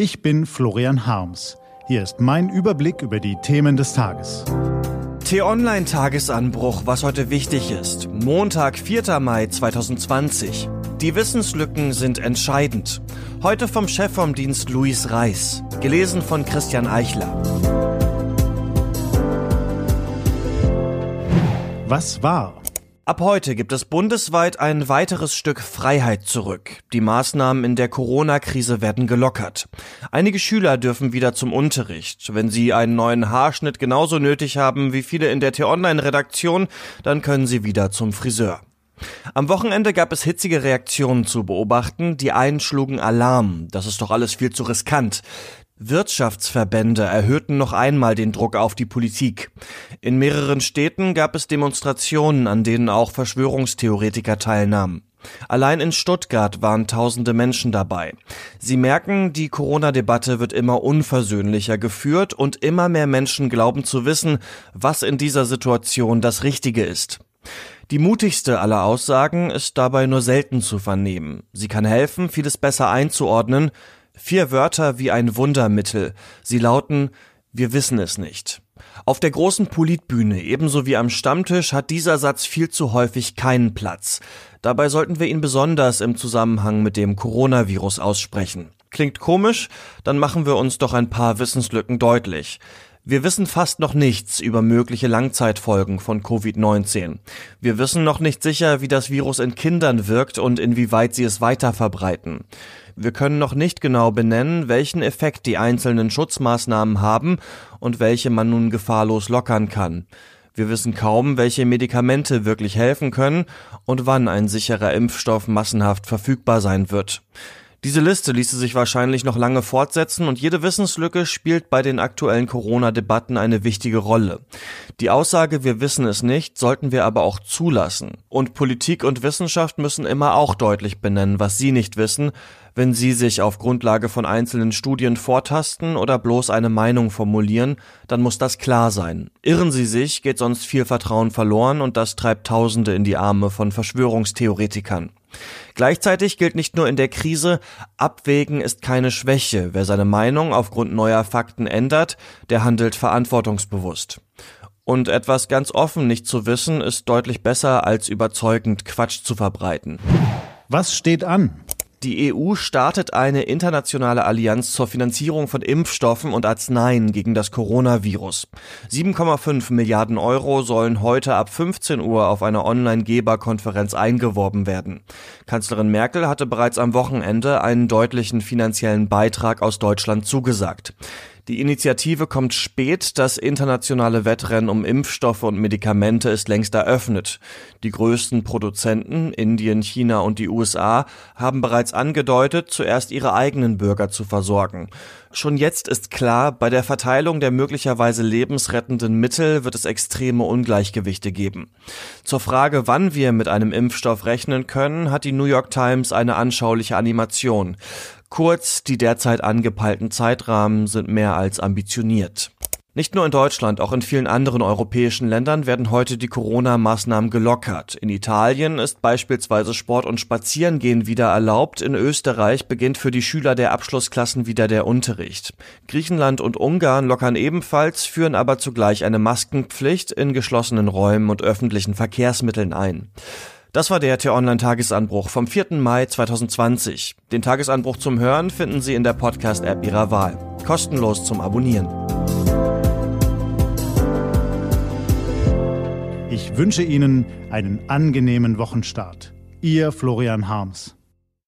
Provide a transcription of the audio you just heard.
Ich bin Florian Harms. Hier ist mein Überblick über die Themen des Tages. T-Online-Tagesanbruch, was heute wichtig ist. Montag, 4. Mai 2020. Die Wissenslücken sind entscheidend. Heute vom Chef vom Dienst Luis Reis. Gelesen von Christian Eichler. Was war? Ab heute gibt es bundesweit ein weiteres Stück Freiheit zurück. Die Maßnahmen in der Corona-Krise werden gelockert. Einige Schüler dürfen wieder zum Unterricht. Wenn sie einen neuen Haarschnitt genauso nötig haben wie viele in der T-Online-Redaktion, dann können sie wieder zum Friseur. Am Wochenende gab es hitzige Reaktionen zu beobachten, die einen schlugen Alarm. Das ist doch alles viel zu riskant. Wirtschaftsverbände erhöhten noch einmal den Druck auf die Politik. In mehreren Städten gab es Demonstrationen, an denen auch Verschwörungstheoretiker teilnahmen. Allein in Stuttgart waren tausende Menschen dabei. Sie merken, die Corona-Debatte wird immer unversöhnlicher geführt und immer mehr Menschen glauben zu wissen, was in dieser Situation das Richtige ist. Die mutigste aller Aussagen ist dabei nur selten zu vernehmen. Sie kann helfen, vieles besser einzuordnen, Vier Wörter wie ein Wundermittel. Sie lauten Wir wissen es nicht. Auf der großen Politbühne ebenso wie am Stammtisch hat dieser Satz viel zu häufig keinen Platz. Dabei sollten wir ihn besonders im Zusammenhang mit dem Coronavirus aussprechen. Klingt komisch? Dann machen wir uns doch ein paar Wissenslücken deutlich. Wir wissen fast noch nichts über mögliche Langzeitfolgen von Covid-19. Wir wissen noch nicht sicher, wie das Virus in Kindern wirkt und inwieweit sie es weiter verbreiten. Wir können noch nicht genau benennen, welchen Effekt die einzelnen Schutzmaßnahmen haben und welche man nun gefahrlos lockern kann. Wir wissen kaum, welche Medikamente wirklich helfen können und wann ein sicherer Impfstoff massenhaft verfügbar sein wird. Diese Liste ließe sich wahrscheinlich noch lange fortsetzen und jede Wissenslücke spielt bei den aktuellen Corona-Debatten eine wichtige Rolle. Die Aussage, wir wissen es nicht, sollten wir aber auch zulassen. Und Politik und Wissenschaft müssen immer auch deutlich benennen, was sie nicht wissen, wenn sie sich auf Grundlage von einzelnen Studien vortasten oder bloß eine Meinung formulieren, dann muss das klar sein. Irren sie sich, geht sonst viel Vertrauen verloren und das treibt Tausende in die Arme von Verschwörungstheoretikern. Gleichzeitig gilt nicht nur in der Krise, Abwägen ist keine Schwäche. Wer seine Meinung aufgrund neuer Fakten ändert, der handelt verantwortungsbewusst. Und etwas ganz offen nicht zu wissen, ist deutlich besser als überzeugend Quatsch zu verbreiten. Was steht an? Die EU startet eine internationale Allianz zur Finanzierung von Impfstoffen und Arzneien gegen das Coronavirus. 7,5 Milliarden Euro sollen heute ab 15 Uhr auf einer Online-Geberkonferenz eingeworben werden. Kanzlerin Merkel hatte bereits am Wochenende einen deutlichen finanziellen Beitrag aus Deutschland zugesagt. Die Initiative kommt spät, das internationale Wettrennen um Impfstoffe und Medikamente ist längst eröffnet. Die größten Produzenten, Indien, China und die USA, haben bereits angedeutet, zuerst ihre eigenen Bürger zu versorgen. Schon jetzt ist klar, bei der Verteilung der möglicherweise lebensrettenden Mittel wird es extreme Ungleichgewichte geben. Zur Frage, wann wir mit einem Impfstoff rechnen können, hat die New York Times eine anschauliche Animation. Kurz, die derzeit angepeilten Zeitrahmen sind mehr als ambitioniert. Nicht nur in Deutschland, auch in vielen anderen europäischen Ländern werden heute die Corona-Maßnahmen gelockert. In Italien ist beispielsweise Sport und Spazierengehen wieder erlaubt. In Österreich beginnt für die Schüler der Abschlussklassen wieder der Unterricht. Griechenland und Ungarn lockern ebenfalls, führen aber zugleich eine Maskenpflicht in geschlossenen Räumen und öffentlichen Verkehrsmitteln ein. Das war der T-Online-Tagesanbruch vom 4. Mai 2020. Den Tagesanbruch zum Hören finden Sie in der Podcast-App Ihrer Wahl. Kostenlos zum Abonnieren. Ich wünsche Ihnen einen angenehmen Wochenstart. Ihr Florian Harms.